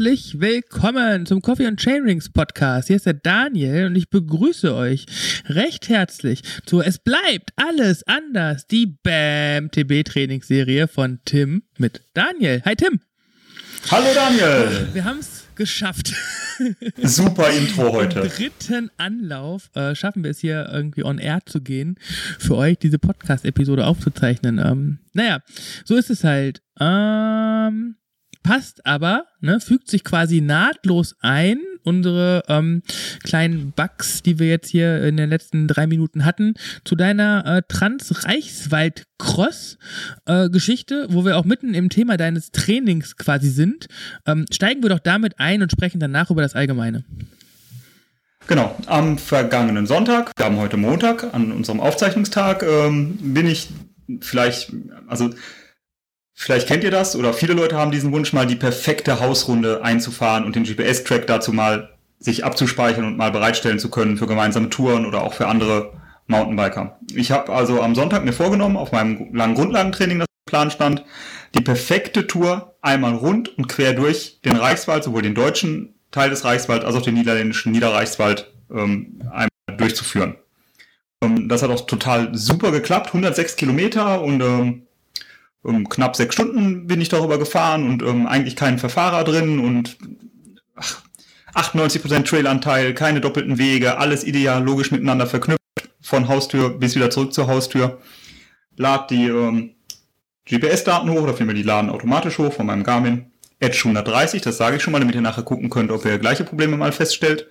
Herzlich willkommen zum Coffee and Chainrings Podcast. Hier ist der Daniel und ich begrüße euch recht herzlich zu Es bleibt alles anders, die BAM TB Trainingsserie von Tim mit Daniel. Hi Tim. Hallo Daniel. Wir haben es geschafft. Super Intro heute. Im dritten Anlauf äh, schaffen wir es hier irgendwie on air zu gehen, für euch diese Podcast-Episode aufzuzeichnen. Ähm, naja, so ist es halt. Ähm, passt aber, ne, fügt sich quasi nahtlos ein. Unsere ähm, kleinen Bugs, die wir jetzt hier in den letzten drei Minuten hatten, zu deiner äh, Trans-Reichswald-Cross-Geschichte, äh, wo wir auch mitten im Thema deines Trainings quasi sind. Ähm, steigen wir doch damit ein und sprechen danach über das Allgemeine. Genau, am vergangenen Sonntag, wir haben heute Montag, an unserem Aufzeichnungstag, ähm, bin ich vielleicht, also Vielleicht kennt ihr das oder viele Leute haben diesen Wunsch, mal die perfekte Hausrunde einzufahren und den GPS-Track dazu mal sich abzuspeichern und mal bereitstellen zu können für gemeinsame Touren oder auch für andere Mountainbiker. Ich habe also am Sonntag mir vorgenommen, auf meinem langen Grundlagentraining, das im Plan stand, die perfekte Tour einmal rund und quer durch den Reichswald, sowohl den deutschen Teil des Reichswald als auch den niederländischen Niederreichswald ähm, einmal durchzuführen. Ähm, das hat auch total super geklappt, 106 Kilometer und ähm, um, knapp sechs Stunden bin ich darüber gefahren und ähm, eigentlich keinen Verfahrer drin und ach, 98% Trailanteil, keine doppelten Wege, alles ideal logisch miteinander verknüpft, von Haustür bis wieder zurück zur Haustür. Lad die ähm, GPS-Daten hoch, oder vielmehr die laden automatisch hoch von meinem Garmin. Edge 130, das sage ich schon mal, damit ihr nachher gucken könnt, ob ihr gleiche Probleme mal feststellt.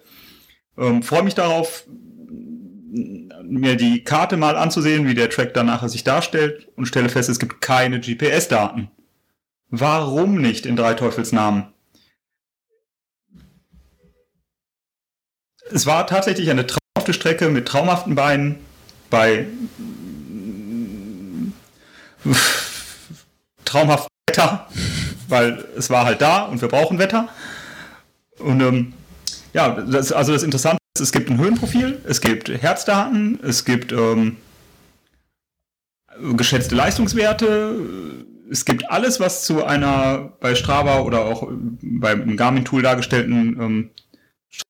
Ähm, Freue mich darauf, mir die Karte mal anzusehen, wie der Track dann nachher sich darstellt und stelle fest, es gibt keine GPS-Daten. Warum nicht in drei Teufelsnamen? Es war tatsächlich eine traumhafte Strecke mit traumhaften Beinen bei traumhaftem Wetter, weil es war halt da und wir brauchen Wetter. Und ähm, ja, das, also das Interessante es gibt ein Höhenprofil, es gibt Herzdaten, es gibt ähm, geschätzte Leistungswerte, es gibt alles, was zu einer bei Strava oder auch beim Garmin-Tool dargestellten ähm,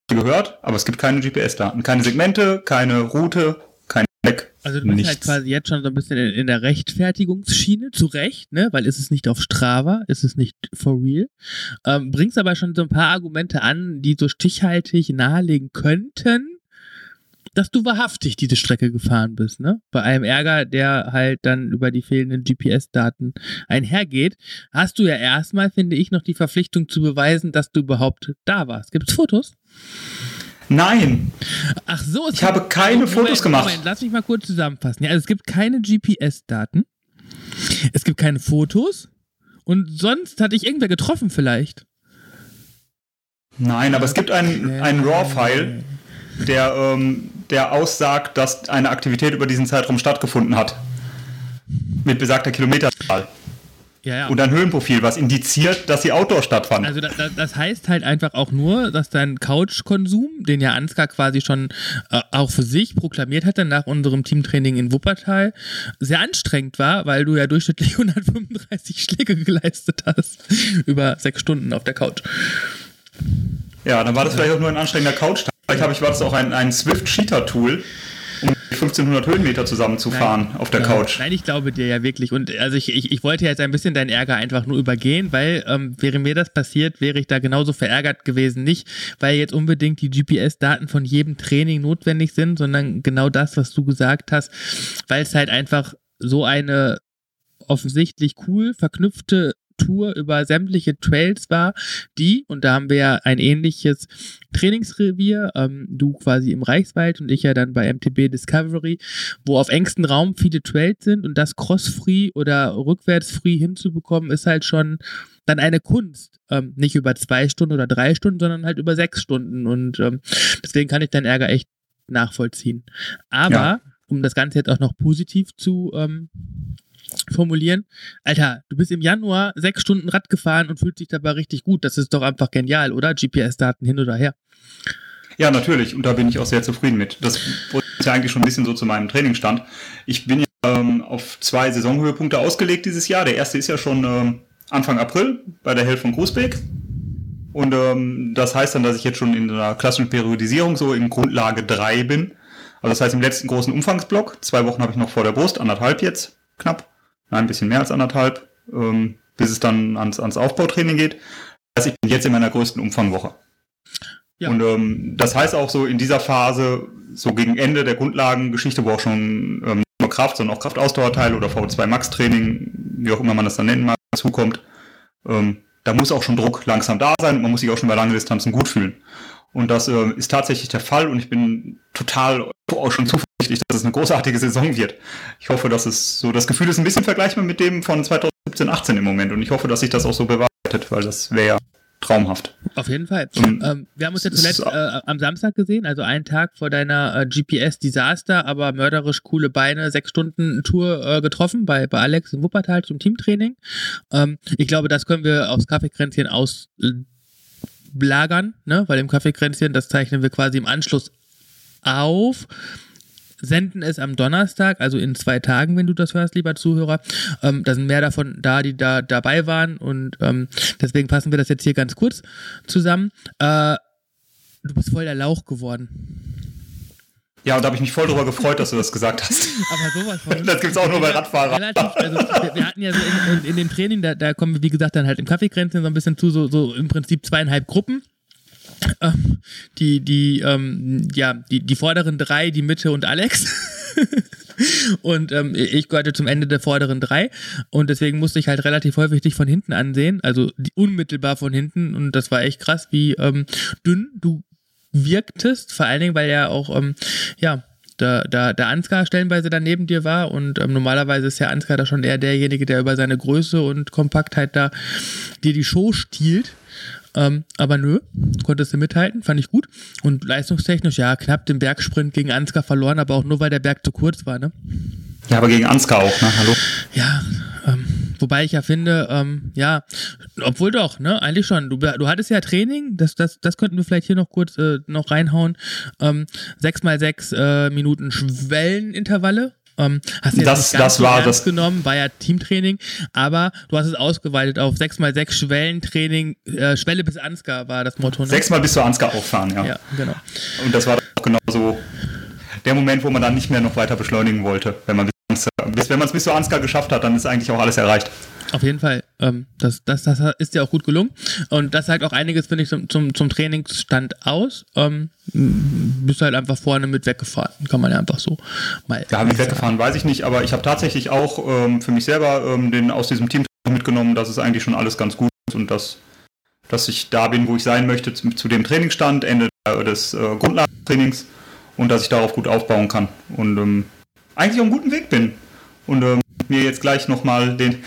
gehört, aber es gibt keine GPS-Daten, keine Segmente, keine Route, kein Deck. Also du bist halt nichts. halt quasi jetzt schon so ein bisschen in, der Rechtfertigungsschiene, zu Recht, ne? Weil ist es nicht auf Strava, ist es nicht for real. Ähm, bringst aber schon so ein paar Argumente an, die so stichhaltig nahelegen könnten, dass du wahrhaftig diese Strecke gefahren bist, ne? Bei einem Ärger, der halt dann über die fehlenden GPS-Daten einhergeht, hast du ja erstmal, finde ich, noch die Verpflichtung zu beweisen, dass du überhaupt da warst. Gibt es Fotos? Nein. Ach so, ich habe keine Moment, Fotos gemacht. Moment, lass mich mal kurz zusammenfassen. Ja, also es gibt keine GPS-Daten. Es gibt keine Fotos. Und sonst hatte ich irgendwer getroffen vielleicht. Nein, aber es gibt einen, einen RAW-File, der, ähm, der aussagt, dass eine Aktivität über diesen Zeitraum stattgefunden hat. Mit besagter Kilometerzahl. Ja, ja. Und ein Höhenprofil, was indiziert, dass sie Outdoor stattfand. Also das, das heißt halt einfach auch nur, dass dein Couchkonsum, den ja Ansgar quasi schon äh, auch für sich proklamiert hatte nach unserem Teamtraining in Wuppertal, sehr anstrengend war, weil du ja durchschnittlich 135 Schläge geleistet hast über sechs Stunden auf der Couch. Ja, dann war das vielleicht auch nur ein anstrengender Couch-Tag. Vielleicht habe ich, war das auch ein, ein Swift-Cheater-Tool, 1500 Höhenmeter zusammenzufahren nein, auf der nein, Couch. Nein, ich glaube dir ja wirklich. Und also ich, ich, ich wollte jetzt ein bisschen deinen Ärger einfach nur übergehen, weil ähm, wäre mir das passiert, wäre ich da genauso verärgert gewesen. Nicht, weil jetzt unbedingt die GPS-Daten von jedem Training notwendig sind, sondern genau das, was du gesagt hast, weil es halt einfach so eine offensichtlich cool verknüpfte Tour über sämtliche Trails war, die, und da haben wir ja ein ähnliches Trainingsrevier, ähm, du quasi im Reichswald und ich ja dann bei MTB Discovery, wo auf engstem Raum viele Trails sind und das cross-free oder rückwärts-free hinzubekommen, ist halt schon dann eine Kunst. Ähm, nicht über zwei Stunden oder drei Stunden, sondern halt über sechs Stunden. Und ähm, deswegen kann ich deinen Ärger echt nachvollziehen. Aber, ja. um das Ganze jetzt auch noch positiv zu ähm, formulieren. Alter, du bist im Januar sechs Stunden Rad gefahren und fühlt dich dabei richtig gut. Das ist doch einfach genial, oder? GPS-Daten hin oder her. Ja, natürlich. Und da bin ich auch sehr zufrieden mit. Das ist ja eigentlich schon ein bisschen so zu meinem Trainingsstand. Ich bin ja ähm, auf zwei Saisonhöhepunkte ausgelegt dieses Jahr. Der erste ist ja schon ähm, Anfang April bei der Hell von Großbeck. Und ähm, das heißt dann, dass ich jetzt schon in einer klassischen Periodisierung so in Grundlage 3 bin. Also das heißt im letzten großen Umfangsblock. Zwei Wochen habe ich noch vor der Brust, anderthalb jetzt, knapp. Nein, ein bisschen mehr als anderthalb, ähm, bis es dann ans, ans Aufbautraining geht. Das heißt, ich bin jetzt in meiner größten Umfangwoche. Ja. Und ähm, das heißt auch so in dieser Phase, so gegen Ende der Grundlagengeschichte, wo auch schon ähm, nicht nur Kraft, sondern auch Kraftausdauerteile oder V2 Max Training, wie auch immer man das dann nennen mag, zukommt, ähm, da muss auch schon Druck langsam da sein und man muss sich auch schon bei langen Distanzen gut fühlen. Und das äh, ist tatsächlich der Fall und ich bin total auch schon zuversichtlich, dass es eine großartige Saison wird. Ich hoffe, dass es so, das Gefühl ist ein bisschen vergleichbar mit dem von 2017, 18 im Moment und ich hoffe, dass sich das auch so bewahrheitet, weil das wäre ja traumhaft. Auf jeden Fall. ähm, wir haben uns ja zuletzt äh, am Samstag gesehen, also einen Tag vor deiner äh, GPS-Desaster, aber mörderisch coole Beine, sechs Stunden Tour äh, getroffen bei, bei Alex in Wuppertal zum Teamtraining. Ähm, ich glaube, das können wir aufs Kaffeekränzchen auslagern, ne? weil im Kaffeekränzchen, das zeichnen wir quasi im Anschluss auf senden es am Donnerstag, also in zwei Tagen, wenn du das hörst, lieber Zuhörer. Ähm, da sind mehr davon da, die da dabei waren und ähm, deswegen passen wir das jetzt hier ganz kurz zusammen. Äh, du bist voll der Lauch geworden. Ja, und da habe ich mich voll darüber gefreut, dass du das gesagt hast. Aber sowas von. Das gibt es auch nur bei Radfahrern. Relativ, also wir, wir, hatten ja so in, in, in, dem Training, da, da kommen wir, wie gesagt, dann halt im Kaffeekränzchen so ein bisschen zu, so, so im Prinzip zweieinhalb Gruppen. Ähm, die, die, ähm, ja, die, die vorderen drei, die Mitte und Alex. und ähm, ich gehörte zum Ende der vorderen drei und deswegen musste ich halt relativ häufig dich von hinten ansehen, also unmittelbar von hinten und das war echt krass, wie ähm, dünn du wirktest, vor allen Dingen, weil ja auch, ähm, ja, da, da der Ansgar stellenweise da neben dir war und ähm, normalerweise ist ja Ansgar da schon eher derjenige, der über seine Größe und Kompaktheit da dir die Show stiehlt. Ähm, aber nö, konntest du mithalten, fand ich gut. Und leistungstechnisch, ja, knapp den Bergsprint gegen Ansgar verloren, aber auch nur, weil der Berg zu kurz war, ne? Ja, aber gegen Ansgar auch, ne? Hallo? Ja, ähm, wobei ich ja finde, ähm, ja, obwohl doch, ne, eigentlich schon. Du, du hattest ja Training, das, das, das könnten wir vielleicht hier noch kurz äh, noch reinhauen. Ähm, sechs mal sechs äh, Minuten Schwellenintervalle ähm, hast du das, das so war das genommen, war ja Teamtraining, aber du hast es ausgeweitet auf 6x6 Schwellentraining, äh, Schwelle bis Ansgar war das Motto. Ne? Sechsmal bis zu Ansgar auffahren, ja. Ja, genau. Und das war auch genau so der Moment, wo man dann nicht mehr noch weiter beschleunigen wollte. Wenn man bis, wenn man es bis zu Ansgar geschafft hat, dann ist eigentlich auch alles erreicht. Auf jeden Fall. Ähm, das, das, das ist ja auch gut gelungen. Und das sagt auch einiges, finde ich, zum, zum, zum Trainingsstand aus. Ähm, bist halt einfach vorne mit weggefahren. Kann man ja einfach so mal. Ja, mit weggefahren weiß ich nicht, aber ich habe tatsächlich auch ähm, für mich selber ähm, den aus diesem Team mitgenommen, dass es eigentlich schon alles ganz gut ist und dass, dass ich da bin, wo ich sein möchte, zu, zu dem Trainingsstand, Ende des äh, Grundlagentrainings und dass ich darauf gut aufbauen kann. Und ähm, eigentlich auf einem guten Weg bin. Und ähm, mir jetzt gleich nochmal den,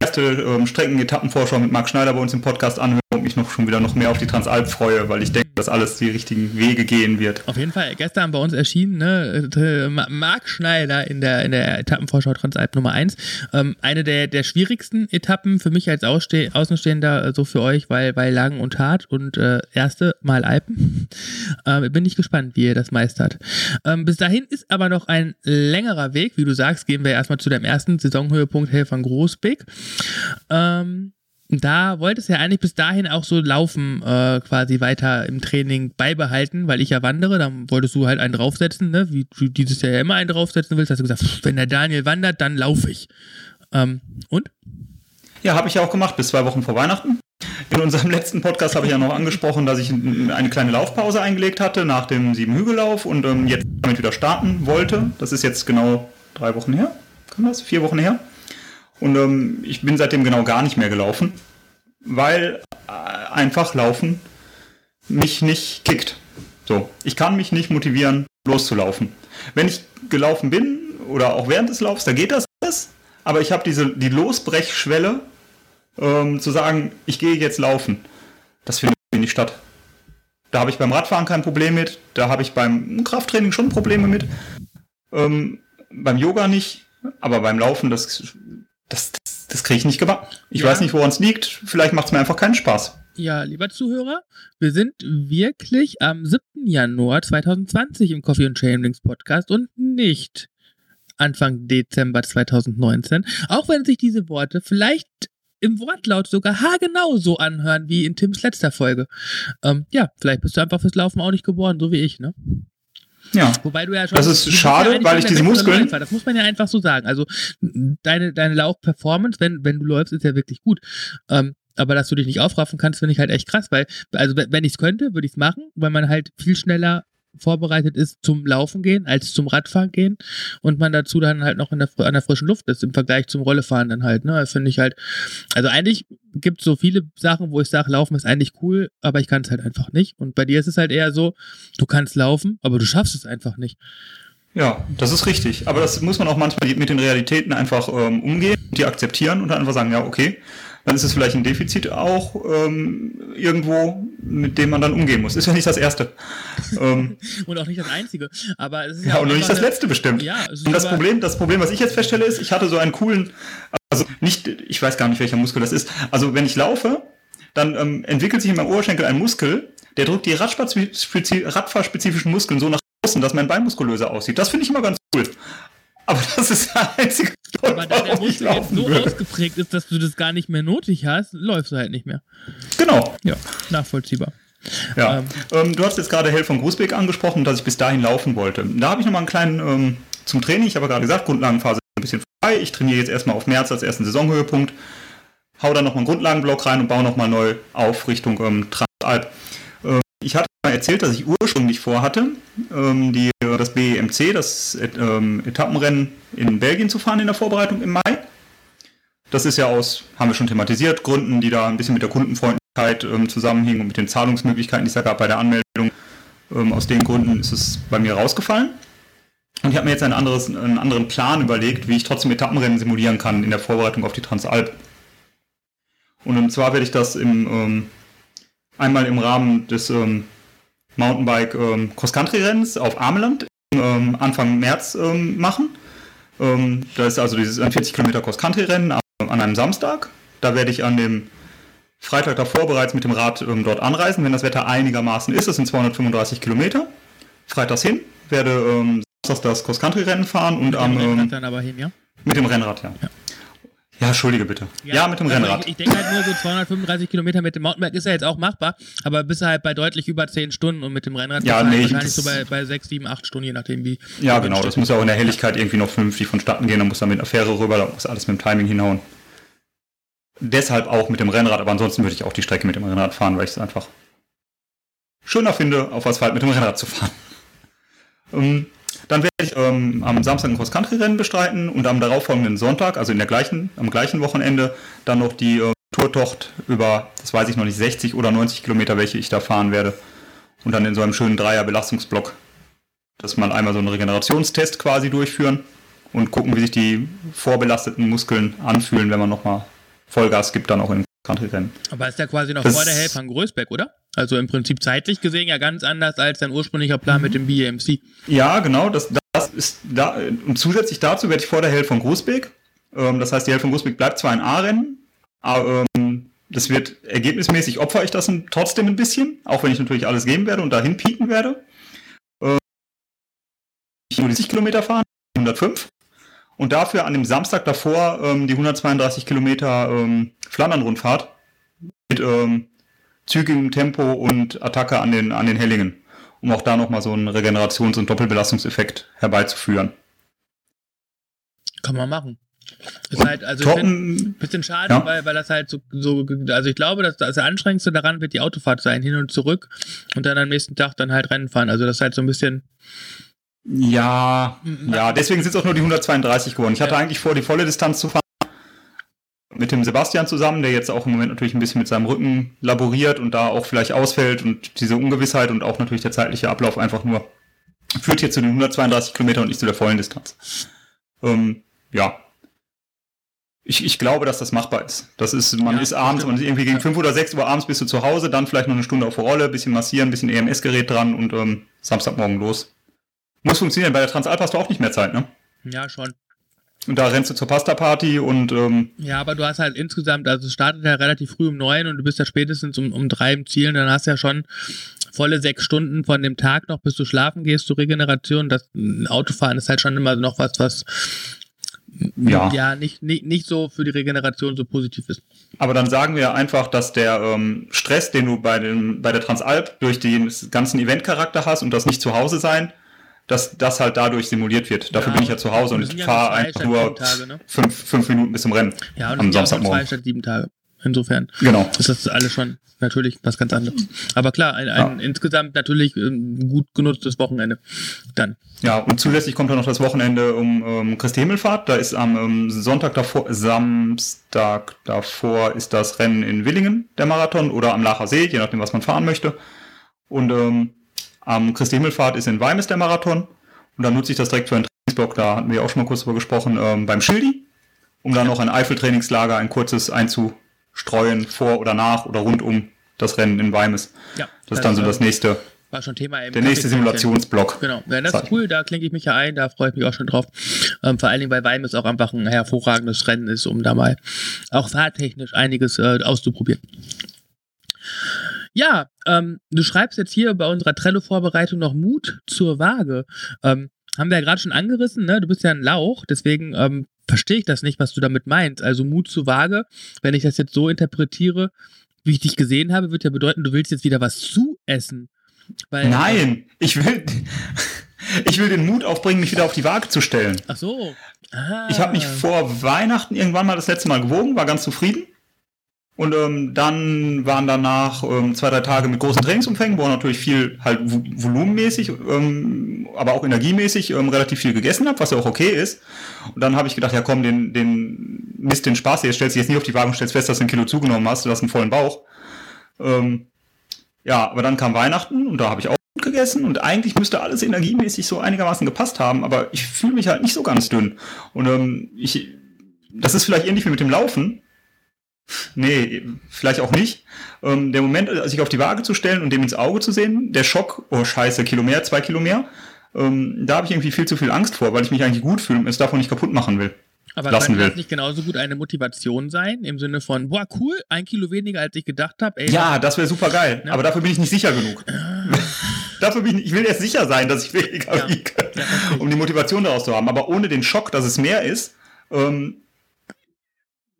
erste ähm, Streckenetappenvorschau mit Marc Schneider bei uns im Podcast anhören und mich noch schon wieder noch mehr auf die Transalp freue, weil ich denke, dass alles die richtigen Wege gehen wird. Auf jeden Fall. Gestern bei uns erschienen, ne, äh, Marc Schneider in der, in der Etappenvorschau Transalp Nummer 1. Ähm, eine der, der schwierigsten Etappen für mich als Ausste Außenstehender, äh, so für euch, weil, weil lang und hart und äh, erste Mal Alpen. Ähm, bin ich gespannt, wie ihr das meistert. Ähm, bis dahin ist aber noch ein längerer Weg. Wie du sagst, gehen wir erstmal zu deinem ersten Saisonhöhepunkt Helfern Großbeck. Ähm, da wolltest du ja eigentlich bis dahin auch so Laufen äh, quasi weiter im Training beibehalten, weil ich ja wandere, dann wolltest du halt einen draufsetzen, ne? wie du dieses Jahr ja immer einen draufsetzen willst, hast du gesagt, wenn der Daniel wandert, dann laufe ich. Ähm, und? Ja, habe ich ja auch gemacht, bis zwei Wochen vor Weihnachten. In unserem letzten Podcast habe ich ja noch angesprochen, dass ich eine kleine Laufpause eingelegt hatte nach dem Siebenhügellauf und ähm, jetzt damit wieder starten wollte. Das ist jetzt genau drei Wochen her. Kann das? Vier Wochen her. Und ähm, ich bin seitdem genau gar nicht mehr gelaufen, weil äh, einfach Laufen mich nicht kickt. So, ich kann mich nicht motivieren, loszulaufen. Wenn ich gelaufen bin oder auch während des Laufs, da geht das alles, aber ich habe diese die Losbrechschwelle ähm, zu sagen, ich gehe jetzt laufen. Das findet nicht statt. Da habe ich beim Radfahren kein Problem mit, da habe ich beim Krafttraining schon Probleme mit, ähm, beim Yoga nicht, aber beim Laufen, das das, das, das kriege ich nicht gebacken. Ich ja. weiß nicht, woran es liegt. Vielleicht macht es mir einfach keinen Spaß. Ja, lieber Zuhörer, wir sind wirklich am 7. Januar 2020 im Coffee and Chamberings Podcast und nicht Anfang Dezember 2019. Auch wenn sich diese Worte vielleicht im Wortlaut sogar haargenau so anhören wie in Tims letzter Folge. Ähm, ja, vielleicht bist du einfach fürs Laufen auch nicht geboren, so wie ich, ne? Ja. Wobei du ja schon. Das ist schade, ja weil ich diese Muskeln. Das muss man ja einfach so sagen. Also deine, deine Laufperformance, wenn, wenn du läufst, ist ja wirklich gut. Ähm, aber dass du dich nicht aufraffen kannst, finde ich halt echt krass, weil, also wenn ich es könnte, würde ich es machen, weil man halt viel schneller vorbereitet ist zum Laufen gehen als zum Radfahren gehen und man dazu dann halt noch in der, an der frischen Luft ist im Vergleich zum Rollefahren dann halt, ne, finde ich halt, also eigentlich gibt es so viele Sachen, wo ich sage, Laufen ist eigentlich cool, aber ich kann es halt einfach nicht und bei dir ist es halt eher so, du kannst laufen, aber du schaffst es einfach nicht. Ja, das ist richtig. Aber das muss man auch manchmal mit den Realitäten einfach ähm, umgehen, die akzeptieren und dann einfach sagen, ja, okay, dann ist es vielleicht ein Defizit auch ähm, irgendwo, mit dem man dann umgehen muss. Ist ja nicht das Erste. ähm, und auch nicht das Einzige. Aber es ist ja, ja und nicht das Letzte bestimmt. Ja, und das Problem, das Problem, was ich jetzt feststelle, ist, ich hatte so einen coolen, also nicht, ich weiß gar nicht, welcher Muskel das ist. Also wenn ich laufe, dann ähm, entwickelt sich in meinem Oberschenkel ein Muskel, der drückt die radfahrspezifischen Muskeln so nach außen, dass mein Bein muskulöser aussieht. Das finde ich immer ganz cool. Aber das ist der einzige Grund, Aber da der Muskel jetzt so will. ausgeprägt ist, dass du das gar nicht mehr notig hast, läufst du halt nicht mehr. Genau. Ja, nachvollziehbar. Ja. Ähm, ähm, du hast jetzt gerade Hell von Grußbeck angesprochen, dass ich bis dahin laufen wollte. Da habe ich nochmal einen kleinen ähm, zum Training. Ich habe gerade gesagt, Grundlagenphase ist ein bisschen frei. Ich trainiere jetzt erstmal auf März als ersten Saisonhöhepunkt. Hau dann nochmal einen Grundlagenblock rein und baue nochmal neu auf Richtung ähm, Transalp. Ähm, ich hatte mal erzählt, dass ich ursprünglich vorhatte, ähm, die, das BEMC, das ähm, Etappenrennen in Belgien zu fahren in der Vorbereitung im Mai. Das ist ja aus, haben wir schon thematisiert, Gründen, die da ein bisschen mit der Kundenfreundlichkeit ähm, zusammenhingen und mit den Zahlungsmöglichkeiten, die es da gab bei der Anmeldung. Ähm, aus den Gründen ist es bei mir rausgefallen. Und ich habe mir jetzt ein anderes, einen anderen Plan überlegt, wie ich trotzdem Etappenrennen simulieren kann in der Vorbereitung auf die Transalp. Und zwar werde ich das im, ähm, einmal im Rahmen des ähm, Mountainbike ähm, Cross-Country-Rennens auf Ameland ähm, Anfang März ähm, machen. Ähm, da ist also dieses 40 Kilometer Cross-Country-Rennen an, einem Samstag. Da werde ich an dem Freitag davor bereits mit dem Rad ähm, dort anreisen, wenn das Wetter einigermaßen ist. Das sind 235 Kilometer. Freitags hin, werde ähm, Samstags das Cross-Country-Rennen fahren und mit am. Dem Rennrad ähm, dann aber hin, ja? Mit dem Rennrad, ja. ja. Ja, entschuldige bitte. Ja, ja mit dem also Rennrad. Ich, ich denke halt nur so 235 Kilometer mit dem Mountainbike ist ja jetzt auch machbar, aber bist halt bei deutlich über 10 Stunden und mit dem Rennrad ja, nee, wahrscheinlich so bei, bei 6, 7, 8 Stunden, je nachdem wie. Ja, genau. Das muss ja auch in der Helligkeit irgendwie noch vernünftig vonstatten gehen. Dann muss da mit einer Fähre rüber, da muss alles mit dem Timing hinhauen. Deshalb auch mit dem Rennrad, aber ansonsten würde ich auch die Strecke mit dem Rennrad fahren, weil ich es einfach schöner finde, auf Asphalt mit dem Rennrad zu fahren. Um, dann werde ich ähm, am Samstag ein Cross-Country-Rennen bestreiten und am darauffolgenden Sonntag, also in der gleichen, am gleichen Wochenende, dann noch die äh, Tourtocht über, das weiß ich noch nicht, 60 oder 90 Kilometer, welche ich da fahren werde. Und dann in so einem schönen Dreier-Belastungsblock, dass man einmal so einen Regenerationstest quasi durchführen und gucken, wie sich die vorbelasteten Muskeln anfühlen, wenn man nochmal Vollgas gibt, dann auch in Country-Rennen. Aber ist ja quasi noch das vor der Helfern Größbeck, oder? Also im Prinzip zeitlich gesehen ja ganz anders als dein ursprünglicher Plan mhm. mit dem BMC. Ja, genau. Das, das ist da, und zusätzlich dazu werde ich vor der Hell von Großbeck. Ähm, das heißt, die Hell von Großbeck bleibt zwar ein A-Rennen, aber ähm, das wird ergebnismäßig opfer ich das trotzdem ein bisschen, auch wenn ich natürlich alles geben werde und dahin pieken werde. Ähm, ich nur die 60 Kilometer fahren, 105. Und dafür an dem Samstag davor ähm, die 132 Kilometer ähm, Flandern-Rundfahrt mit ähm, zügigem Tempo und Attacke an den, an den Hellingen, um auch da nochmal so einen Regenerations- und Doppelbelastungseffekt herbeizuführen. Kann man machen. Ist halt, also ich ein bisschen schade, ja. weil, weil das halt so, so, also ich glaube, dass das Anstrengendste daran wird die Autofahrt sein, hin und zurück und dann am nächsten Tag dann halt Rennen fahren. Also das ist halt so ein bisschen. Ja, ja, deswegen sind es auch nur die 132 geworden. Ich hatte ja. eigentlich vor, die volle Distanz zu fahren mit dem Sebastian zusammen, der jetzt auch im Moment natürlich ein bisschen mit seinem Rücken laboriert und da auch vielleicht ausfällt und diese Ungewissheit und auch natürlich der zeitliche Ablauf einfach nur führt hier zu den 132 Kilometern und nicht zu der vollen Distanz. Ähm, ja. Ich, ich glaube, dass das machbar ist. Das ist, man ja, ist abends, man ist irgendwie gegen 5 oder 6 Uhr abends bist du zu Hause, dann vielleicht noch eine Stunde auf der Rolle, bisschen massieren, bisschen EMS-Gerät dran und ähm, Samstagmorgen los. Muss funktionieren. Bei der Transalp hast du auch nicht mehr Zeit, ne? Ja, schon. Und da rennst du zur Pasta-Party und. Ähm ja, aber du hast halt insgesamt, also es startet ja relativ früh um neun und du bist ja spätestens um, um drei im Ziel. Und dann hast du ja schon volle sechs Stunden von dem Tag noch, bis du schlafen gehst zur Regeneration. Das Autofahren ist halt schon immer noch was, was ja, ja nicht, nicht, nicht so für die Regeneration so positiv ist. Aber dann sagen wir einfach, dass der ähm, Stress, den du bei, dem, bei der Transalp durch den ganzen Eventcharakter hast und das nicht zu Hause sein, dass das halt dadurch simuliert wird. Dafür ja, bin ich ja zu Hause und ich fahre einfach nur Tage, ne? fünf, fünf Minuten bis zum Rennen. Ja, und am Samstagmorgen. zwei statt sieben Tage. Insofern genau. ist das alles schon natürlich was ganz anderes. Aber klar, ein, ein ja. insgesamt natürlich ein ähm, gut genutztes Wochenende. Dann. Ja, und zusätzlich kommt dann noch das Wochenende um, um Christi Himmelfahrt. Da ist am ähm, Sonntag davor, Samstag davor ist das Rennen in Willingen, der Marathon, oder am Lacher See, je nachdem, was man fahren möchte. Und ähm, am Christi Himmelfahrt ist in Weimes der Marathon. Und dann nutze ich das direkt für einen Trainingsblock, da hatten wir auch schon mal kurz drüber gesprochen, ähm, beim Schildi, um dann noch ein Eifeltrainingslager, ein kurzes einzu streuen vor oder nach oder rund um das Rennen in Weimes. Ja, das ist dann so das nächste. War schon Thema im Der nächste Simulationsblock. Genau. Ja, das ist cool, da klinke ich mich ja ein, da freue ich mich auch schon drauf. Ähm, vor allen Dingen, weil Weimes auch einfach ein hervorragendes Rennen ist, um da mal auch fahrtechnisch einiges äh, auszuprobieren. Ja, ähm, du schreibst jetzt hier bei unserer Trello-Vorbereitung noch Mut zur Waage. Ähm, haben wir ja gerade schon angerissen, ne? Du bist ja ein Lauch, deswegen ähm, verstehe ich das nicht, was du damit meinst. Also Mut zu Waage, wenn ich das jetzt so interpretiere, wie ich dich gesehen habe, wird ja bedeuten, du willst jetzt wieder was zu essen. Weil, Nein, ich will, ich will den Mut aufbringen, mich wieder auf die Waage zu stellen. Ach so. Ah. Ich habe mich vor Weihnachten irgendwann mal das letzte Mal gewogen, war ganz zufrieden. Und ähm, dann waren danach ähm, zwei, drei Tage mit großen Trainingsumfängen, wo natürlich viel halt volumenmäßig, ähm, aber auch energiemäßig ähm, relativ viel gegessen habe, was ja auch okay ist. Und dann habe ich gedacht, ja komm, den, den Mist, den Spaß, jetzt stellst du jetzt nicht auf die Waage und stellst fest, dass du ein Kilo zugenommen hast, du hast einen vollen Bauch. Ähm, ja, aber dann kam Weihnachten und da habe ich auch gut gegessen und eigentlich müsste alles energiemäßig so einigermaßen gepasst haben, aber ich fühle mich halt nicht so ganz dünn. Und ähm, ich, das ist vielleicht ähnlich wie mit dem Laufen Nee, vielleicht auch nicht. Ähm, der Moment, äh, sich auf die Waage zu stellen und dem ins Auge zu sehen, der Schock, oh scheiße, Kilo mehr, zwei Kilo mehr, ähm, da habe ich irgendwie viel zu viel Angst vor, weil ich mich eigentlich gut fühle und es davon nicht kaputt machen will. Aber lassen kann das nicht genauso gut eine Motivation sein, im Sinne von, boah, cool, ein Kilo weniger, als ich gedacht habe. Ja, das wäre super geil, ja. aber dafür bin ich nicht sicher genug. Ah. dafür bin ich, ich will erst sicher sein, dass ich weniger ja. wiege, ja, um die Motivation daraus zu haben. Aber ohne den Schock, dass es mehr ist, ähm,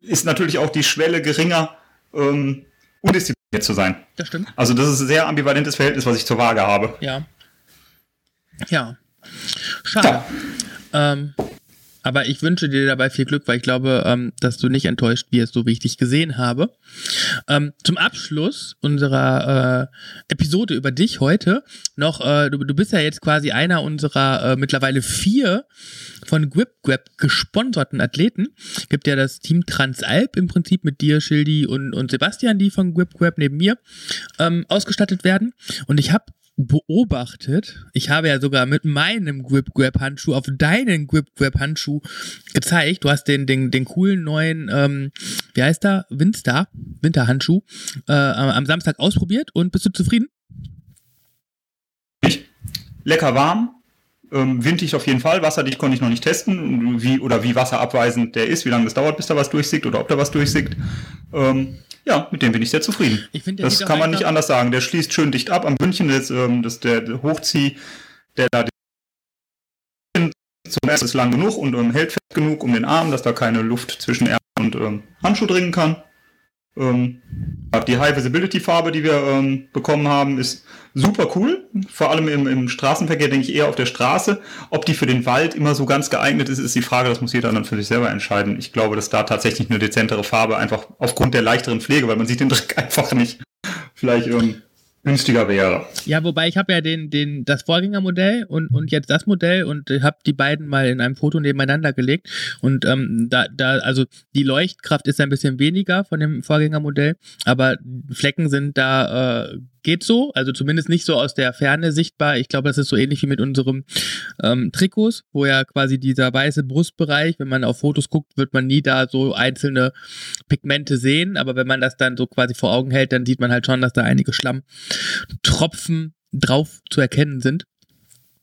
ist natürlich auch die Schwelle geringer, ähm, undiszipliniert zu sein. Das stimmt. Also das ist ein sehr ambivalentes Verhältnis, was ich zur Waage habe. Ja. Ja. Schade. Ähm, aber ich wünsche dir dabei viel Glück, weil ich glaube, ähm, dass du nicht enttäuscht wirst, so wie ich dich gesehen habe. Ähm, zum Abschluss unserer äh, Episode über dich heute noch, äh, du, du bist ja jetzt quasi einer unserer äh, mittlerweile vier von GripGrab gesponserten Athleten. Gibt ja das Team Transalp im Prinzip mit dir, Schildi und, und Sebastian, die von GripGrab neben mir ähm, ausgestattet werden. Und ich habe beobachtet. Ich habe ja sogar mit meinem Grip Grab Handschuh auf deinen Grip Grab Handschuh gezeigt. Du hast den, den, den coolen neuen, ähm, wie heißt der? Windstar, Winterhandschuh, äh, am Samstag ausprobiert und bist du zufrieden? Lecker warm, ähm, windig auf jeden Fall. Wasserdicht konnte ich noch nicht testen, wie, oder wie wasserabweisend der ist, wie lange das dauert, bis da was durchsickt oder ob da was durchsickt. Ähm, ja, mit dem bin ich sehr zufrieden. Ich find, das kann man nicht anders sagen. Der schließt schön dicht ab am Bündchen, das, ähm, das der, der Hochzieh, der da zum ersten ist lang genug und ähm, hält fest genug um den Arm, dass da keine Luft zwischen Ärmel und ähm, Handschuh dringen kann. Ähm, die High Visibility Farbe, die wir ähm, bekommen haben, ist super cool. Vor allem im, im Straßenverkehr denke ich eher auf der Straße. Ob die für den Wald immer so ganz geeignet ist, ist die Frage. Das muss jeder dann für sich selber entscheiden. Ich glaube, dass da tatsächlich eine dezentere Farbe einfach aufgrund der leichteren Pflege, weil man sieht den Dreck einfach nicht, vielleicht ähm, günstiger wäre. Ja, wobei ich habe ja den, den, das Vorgängermodell und, und jetzt das Modell und habe die beiden mal in einem Foto nebeneinander gelegt. Und ähm, da, da, also die Leuchtkraft ist ein bisschen weniger von dem Vorgängermodell, aber Flecken sind da äh, geht so, also zumindest nicht so aus der Ferne sichtbar. Ich glaube, das ist so ähnlich wie mit unserem ähm, Trikots, wo ja quasi dieser weiße Brustbereich, wenn man auf Fotos guckt, wird man nie da so einzelne Pigmente sehen, aber wenn man das dann so quasi vor Augen hält, dann sieht man halt schon, dass da einige Schlammtropfen drauf zu erkennen sind.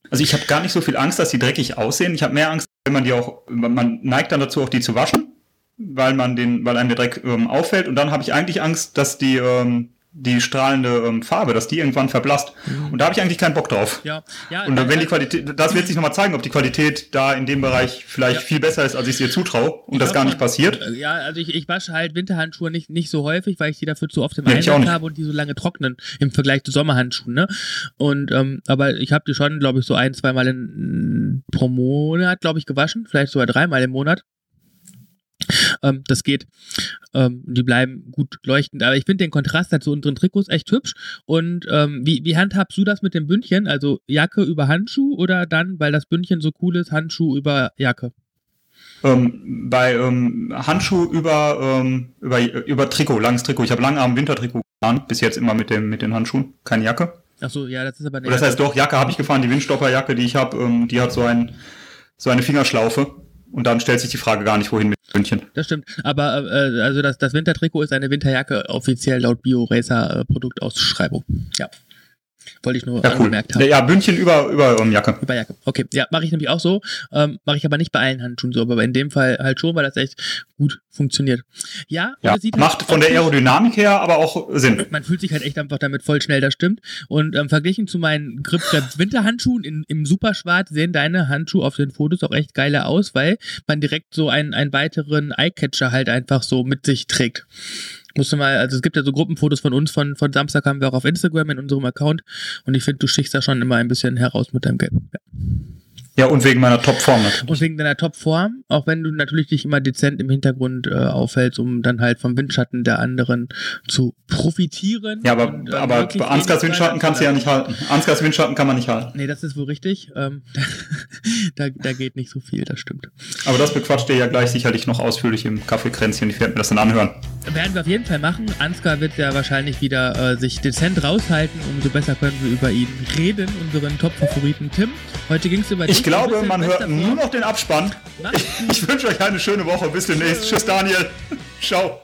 Also ich habe gar nicht so viel Angst, dass die dreckig aussehen. Ich habe mehr Angst, wenn man die auch, man neigt dann dazu, auch die zu waschen, weil man den, weil einem der Dreck ähm, auffällt. Und dann habe ich eigentlich Angst, dass die ähm, die strahlende ähm, Farbe, dass die irgendwann verblasst. Mhm. Und da habe ich eigentlich keinen Bock drauf. Ja, ja. Und wenn die Qualität, das wird sich nochmal zeigen, ob die Qualität da in dem Bereich vielleicht ja. viel besser ist, als ich es ihr zutraue und ich das gar nicht passiert. Äh, ja, also ich, ich wasche halt Winterhandschuhe nicht, nicht so häufig, weil ich die dafür zu oft im nee, Einsatz habe und die so lange trocknen im Vergleich zu Sommerhandschuhen, ne? Und, ähm, aber ich habe die schon, glaube ich, so ein, zweimal in, pro Monat, glaube ich, gewaschen, vielleicht sogar dreimal im Monat. Ähm, das geht. Ähm, die bleiben gut leuchtend. Aber ich finde den Kontrast zu unseren Trikots echt hübsch. Und ähm, wie, wie handhabst du das mit dem Bündchen? Also Jacke über Handschuh oder dann, weil das Bündchen so cool ist, Handschuh über Jacke? Ähm, bei ähm, Handschuh über, ähm, über, über Trikot, langes Trikot. Ich habe lange am Wintertrikot gefahren, bis jetzt immer mit, dem, mit den Handschuhen, keine Jacke. Achso, ja, das ist aber eine Das heißt doch, Jacke habe ich gefahren, die Windstopperjacke, die ich habe, ähm, die hat so, ein, so eine Fingerschlaufe. Und dann stellt sich die Frage gar nicht, wohin mit München. Das stimmt. Aber äh, also das, das Wintertrikot ist eine Winterjacke offiziell laut BioRacer äh, Produktausschreibung. Ja. Wollte ich nur ja, angemerkt cool. haben. Ja, Bündchen über, über um, Jacke. Über Jacke. Okay. Ja, mache ich nämlich auch so. Ähm, mache ich aber nicht bei allen Handschuhen so, aber in dem Fall halt schon, weil das echt gut funktioniert. Ja, ja macht von der Aerodynamik her aber auch Sinn. Man fühlt sich halt echt einfach damit voll schnell, das stimmt. Und ähm, verglichen zu meinen Grip Winterhandschuhen in, im Superschwarz sehen deine Handschuhe auf den Fotos auch echt geiler aus, weil man direkt so einen, einen weiteren Eyecatcher halt einfach so mit sich trägt. Musste mal, also es gibt ja so Gruppenfotos von uns, von, von Samstag haben wir auch auf Instagram in unserem Account und ich finde, du stichst da schon immer ein bisschen heraus mit deinem Gelb. Ja. Ja, und wegen meiner Topform natürlich. Und wegen deiner Topform, auch wenn du natürlich dich immer dezent im Hintergrund äh, aufhältst, um dann halt vom Windschatten der anderen zu profitieren. Ja, aber, und, aber bei Ansgars Windschatten kannst du ja nicht halten. Ansgars Windschatten kann man nicht halten. Nee, das ist wohl richtig. Ähm, da, da geht nicht so viel, das stimmt. Aber das bequatscht ihr ja gleich sicherlich noch ausführlich im Kaffeekränzchen. Ich werde mir das dann anhören. Werden wir auf jeden Fall machen. Ansgar wird ja wahrscheinlich wieder äh, sich dezent raushalten. Umso besser können wir über ihn reden, unseren Top-Favoriten Tim. Heute ging es über ich glaube, man hört nur noch den Abspann. Ich, ich wünsche euch eine schöne Woche. Bis demnächst. Tschüss, Daniel. Ciao.